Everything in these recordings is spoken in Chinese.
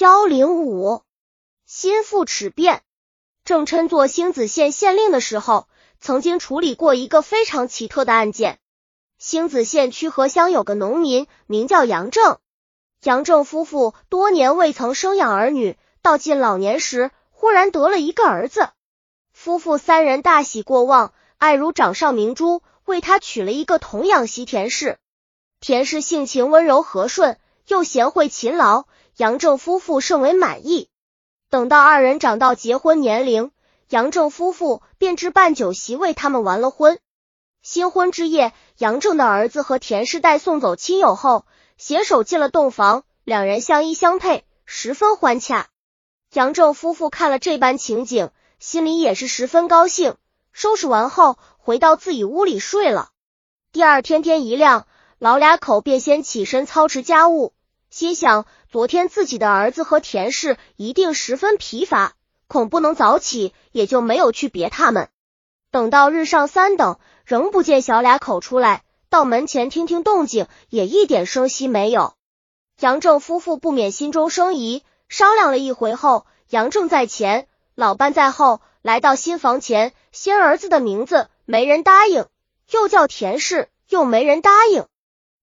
幺零五，心腹齿变。郑琛做星子县县令的时候，曾经处理过一个非常奇特的案件。星子县曲河乡有个农民，名叫杨正。杨正夫妇多年未曾生养儿女，到近老年时，忽然得了一个儿子。夫妇三人大喜过望，爱如掌上明珠，为他娶了一个童养媳田氏。田氏性情温柔和顺，又贤惠勤劳。杨正夫妇甚为满意。等到二人长到结婚年龄，杨正夫妇便置办酒席为他们完了婚。新婚之夜，杨正的儿子和田氏代送走亲友后，携手进了洞房，两人相依相配，十分欢洽。杨正夫妇看了这般情景，心里也是十分高兴。收拾完后，回到自己屋里睡了。第二天天一亮，老俩口便先起身操持家务。心想，昨天自己的儿子和田氏一定十分疲乏，恐不能早起，也就没有去别他们。等到日上三等，仍不见小俩口出来，到门前听听动静，也一点声息没有。杨正夫妇不免心中生疑，商量了一回后，杨正在前，老伴在后，来到新房前，先儿子的名字没人答应，又叫田氏，又没人答应，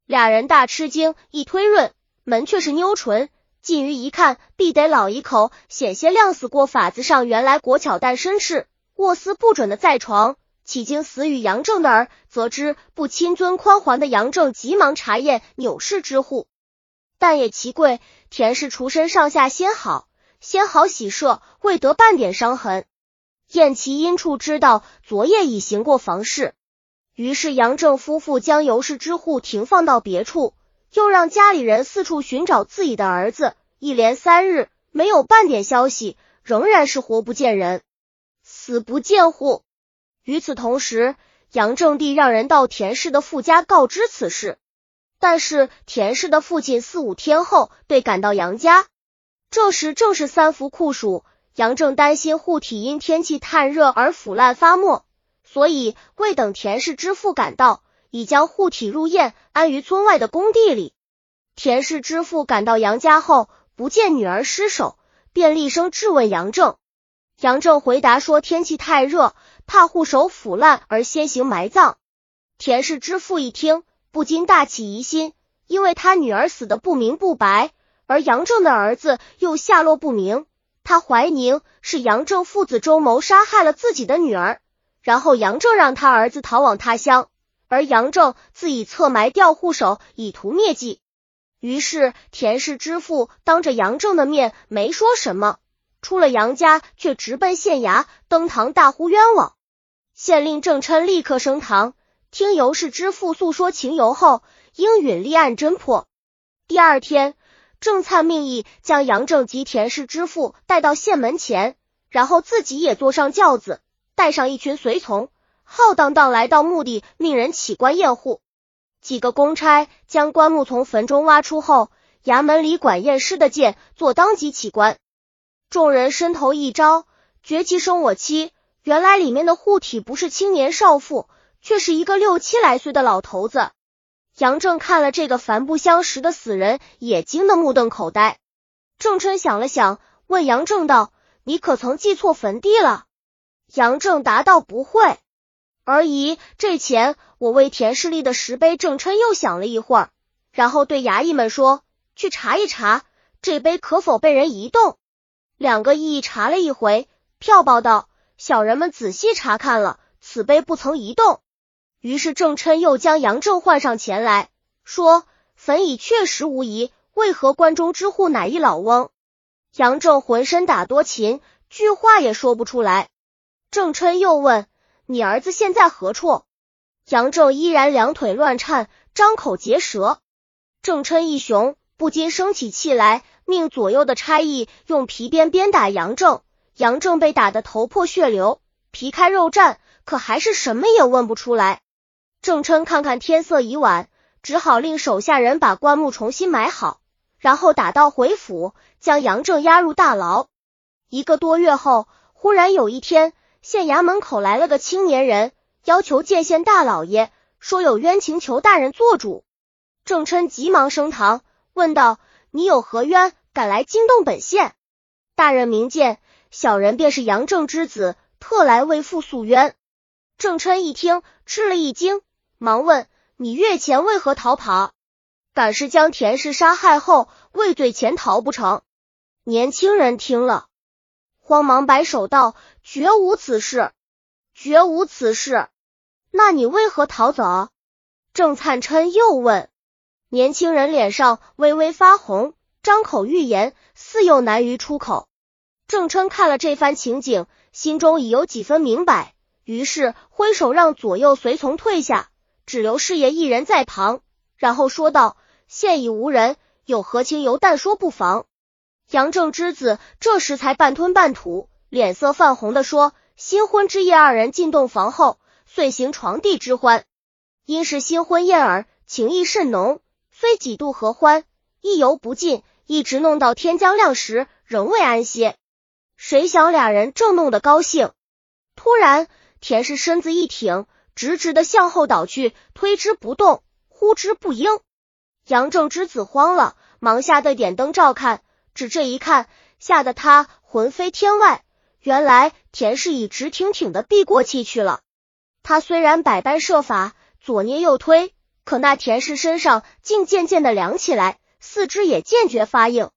俩人大吃惊，一推润。门却是妞唇，近于一看，必得老一口，险些亮死过法子上。原来国巧诞身世，卧思不准的在床。岂经死与杨正的儿，则知不亲尊宽还的杨正，急忙查验纽氏之户。但也奇贵，田氏出身上下先好，先好喜舍，未得半点伤痕。验其阴处，知道昨夜已行过房事。于是杨正夫妇将尤氏之户停放到别处。又让家里人四处寻找自己的儿子，一连三日没有半点消息，仍然是活不见人，死不见户。与此同时，杨正帝让人到田氏的父家告知此事，但是田氏的父亲四五天后被赶到杨家，这时正是三伏酷暑，杨正担心护体因天气太热而腐烂发没，所以未等田氏之父赶到。已将护体入殓，安于村外的工地里。田氏之父赶到杨家后，不见女儿尸首，便厉声质问杨正。杨正回答说：天气太热，怕护手腐烂而先行埋葬。田氏之父一听，不禁大起疑心，因为他女儿死的不明不白，而杨正的儿子又下落不明，他怀疑是杨正父子周谋杀害了自己的女儿，然后杨正让他儿子逃往他乡。而杨正自以侧埋调护手，以图灭迹。于是田氏之父当着杨正的面没说什么，出了杨家，却直奔县衙登堂大呼冤枉。县令郑琛立刻升堂，听尤氏之父诉说情由后，应允立案侦破。第二天，郑灿命意将杨正及田氏之父带到县门前，然后自己也坐上轿子，带上一群随从。浩荡荡来到墓地，命人起棺验户。几个公差将棺木从坟中挖出后，衙门里管验尸的见做当即起棺。众人伸头一招，绝其生我妻。原来里面的护体不是青年少妇，却是一个六七来岁的老头子。杨正看了这个凡不相识的死人，也惊得目瞪口呆。郑春想了想，问杨正道：“你可曾记错坟地了？”杨正答道：“不会。”而已，这钱我为田氏立的石碑。郑琛又想了一会儿，然后对衙役们说：“去查一查，这碑可否被人移动。”两个役查了一回，票报道：“小人们仔细查看了，此碑不曾移动。”于是郑琛又将杨正唤上前来说：“坟已确实无疑，为何关中之户乃一老翁？”杨正浑身打多勤，句话也说不出来。郑琛又问。你儿子现在何处？杨正依然两腿乱颤，张口结舌。郑琛一雄不禁生起气来，命左右的差役用皮鞭鞭打杨正。杨正被打得头破血流，皮开肉绽，可还是什么也问不出来。郑琛看看天色已晚，只好令手下人把棺木重新埋好，然后打道回府，将杨正押入大牢。一个多月后，忽然有一天。县衙门口来了个青年人，要求见县大老爷，说有冤情求大人做主。郑琛急忙升堂，问道：“你有何冤？赶来惊动本县。大人明鉴，小人便是杨正之子，特来为父诉冤。郑琛一听，吃了一惊，忙问：“你月前为何逃跑？敢是将田氏杀害后畏罪潜逃不成？”年轻人听了，慌忙摆手道：“绝无此事，绝无此事。那你为何逃走？”郑灿琛又问。年轻人脸上微微发红，张口欲言，似又难于出口。郑琛看了这番情景，心中已有几分明白。于是挥手让左右随从退下，只留师爷一人在旁，然后说道：“现已无人，有何情由，但说不妨。”杨正之子这时才半吞半吐，脸色泛红的说：“新婚之夜，二人进洞房后，遂行床地之欢，因是新婚燕尔，情意甚浓，虽几度合欢，意犹不尽，一直弄到天将亮时，仍未安歇。谁想俩人正弄得高兴，突然。”田氏身子一挺，直直的向后倒去，推之不动，呼之不应。杨正之子慌了，忙下的点灯照看，只这一看，吓得他魂飞天外。原来田氏已直挺挺的避过气去了。他虽然百般设法，左捏右推，可那田氏身上竟渐渐的凉起来，四肢也渐觉发硬。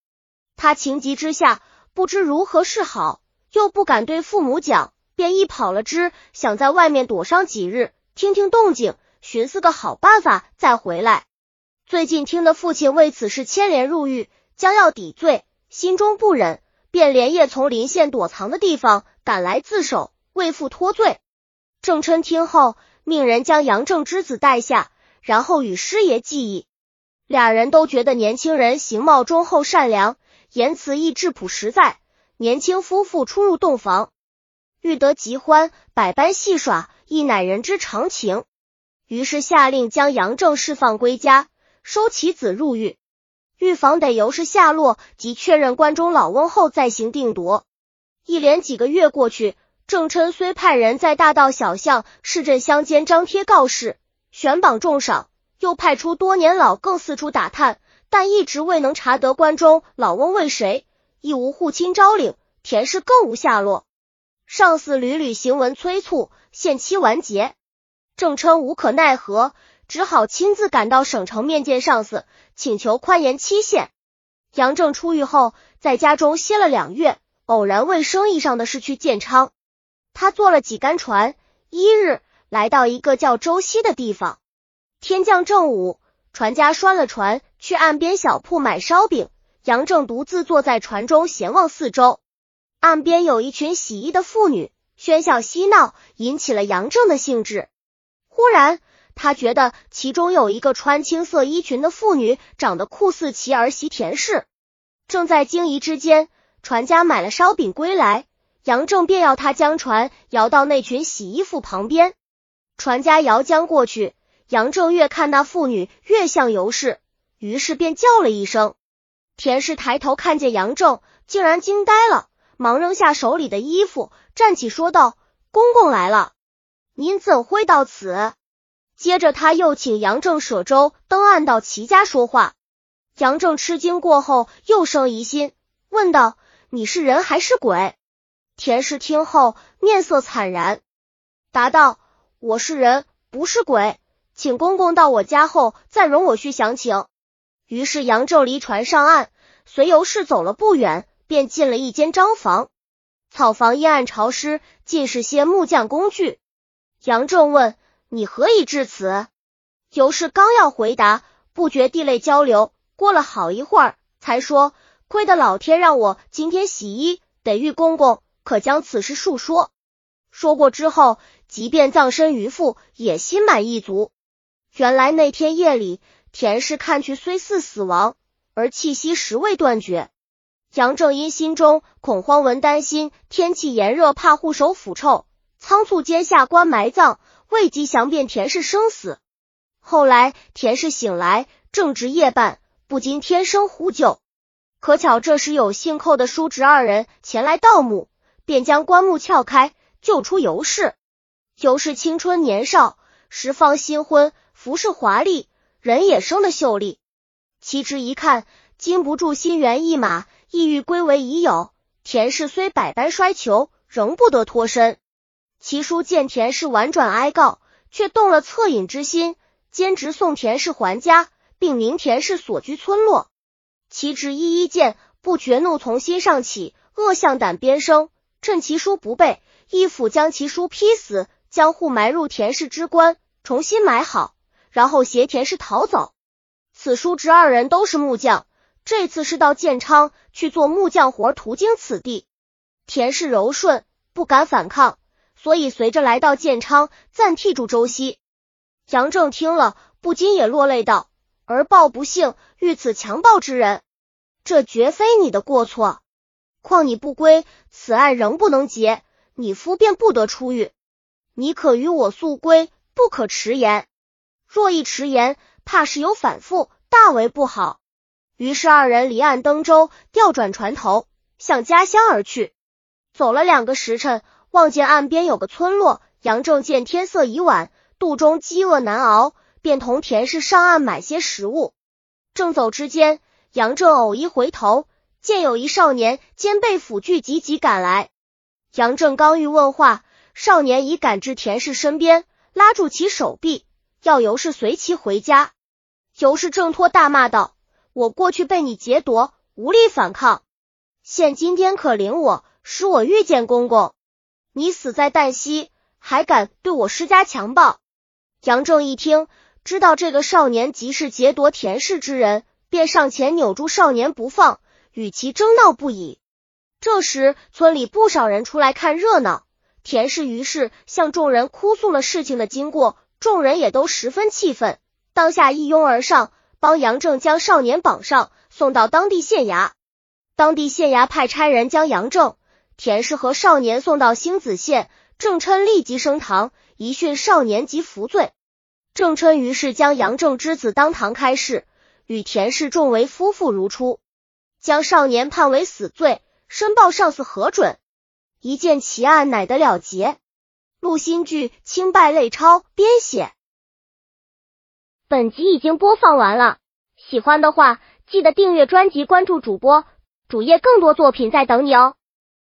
他情急之下，不知如何是好，又不敢对父母讲。便一跑了之，想在外面躲上几日，听听动静，寻思个好办法再回来。最近听得父亲为此事牵连入狱，将要抵罪，心中不忍，便连夜从临县躲藏的地方赶来自首，为父脱罪。郑琛听后，命人将杨正之子带下，然后与师爷记忆。俩人都觉得年轻人形貌忠厚善良，言辞亦质朴实在。年轻夫妇出入洞房。欲得极欢，百般戏耍，亦乃人之常情。于是下令将杨正释放归家，收其子入狱。预防得由是下落及确认关中老翁后再行定夺。一连几个月过去，郑琛虽派人在大道小巷、市镇乡间张贴告示，悬榜重赏，又派出多年老更四处打探，但一直未能查得关中老翁为谁，亦无户亲招领，田氏更无下落。上司屡屡行文催促，限期完结，郑琛无可奈何，只好亲自赶到省城面见上司，请求宽延期限。杨正出狱后，在家中歇了两月，偶然为生意上的事去建昌，他坐了几杆船，一日来到一个叫周溪的地方，天降正午，船家拴了船，去岸边小铺买烧饼，杨正独自坐在船中闲望四周。岸边有一群洗衣的妇女，喧笑嬉闹，引起了杨正的兴致。忽然，他觉得其中有一个穿青色衣裙的妇女，长得酷似其儿媳田氏。正在惊疑之间，船家买了烧饼归来，杨正便要他将船摇到那群洗衣服旁边。船家摇将过去，杨正越看那妇女越像尤氏，于是便叫了一声。田氏抬头看见杨正，竟然惊呆了。忙扔下手里的衣服，站起说道：“公公来了，您怎会到此？”接着他又请杨正舍舟登岸到齐家说话。杨正吃惊过后，又生疑心，问道：“你是人还是鬼？”田氏听后面色惨然，答道：“我是人，不是鬼，请公公到我家后再容我叙详情。”于是杨正离船上岸，随尤氏走了不远。便进了一间张房，草房阴暗潮湿，尽是些木匠工具。杨正问：“你何以至此？”尤氏刚要回答，不觉涕泪交流。过了好一会儿，才说：“亏得老天让我今天洗衣，得玉公公可将此事述说。”说过之后，即便葬身鱼腹，也心满意足。原来那天夜里，田氏看去虽似死亡，而气息实未断绝。杨正因心中恐慌，闻担心天气炎热，怕护手腐臭，仓促间下官埋葬，未及详辨田氏生死。后来田氏醒来，正值夜半，不禁天生呼救。可巧这时有姓寇的叔侄二人前来盗墓，便将棺木撬开，救出尤氏。尤氏青春年少，时方新婚，服饰华丽，人也生得秀丽。其侄一看。禁不住心猿意马，意欲归为已有。田氏虽百般衰求，仍不得脱身。其叔见田氏婉转哀告，却动了恻隐之心，兼直送田氏还家，并明田氏所居村落。其侄一一见，不觉怒从心上起，恶向胆边生。趁其叔不备，一斧将其叔劈死，将户埋入田氏之棺，重新埋好，然后携田氏逃走。此叔侄二人都是木匠。这次是到建昌去做木匠活，途经此地，田氏柔顺，不敢反抗，所以随着来到建昌，暂替住周西。杨正听了，不禁也落泪道：“儿报不幸，遇此强暴之人，这绝非你的过错。况你不归，此案仍不能结，你夫便不得出狱。你可与我速归，不可迟延。若一迟延，怕是有反复，大为不好。”于是二人离岸登舟，调转船头，向家乡而去。走了两个时辰，望见岸边有个村落。杨正见天色已晚，肚中饥饿难熬，便同田氏上岸买些食物。正走之间，杨正偶一回头，见有一少年肩背斧具，急急赶来。杨正刚欲问话，少年已赶至田氏身边，拉住其手臂，要尤氏随其回家。尤氏挣脱，大骂道。我过去被你劫夺，无力反抗，现今天可领我，使我遇见公公。你死在旦夕，还敢对我施加强暴？杨正一听，知道这个少年即是劫夺田氏之人，便上前扭住少年不放，与其争闹不已。这时，村里不少人出来看热闹，田氏于是向众人哭诉了事情的经过，众人也都十分气愤，当下一拥而上。帮杨正将少年绑上，送到当地县衙。当地县衙派差人将杨正、田氏和少年送到星子县。郑琛立即升堂，一讯少年即服罪。郑琛于是将杨正之子当堂开示，与田氏重为夫妇如初，将少年判为死罪，申报上司核准。一见奇案，乃得了结。陆新剧清败类抄编写。本集已经播放完了，喜欢的话记得订阅专辑，关注主播主页，更多作品在等你哦。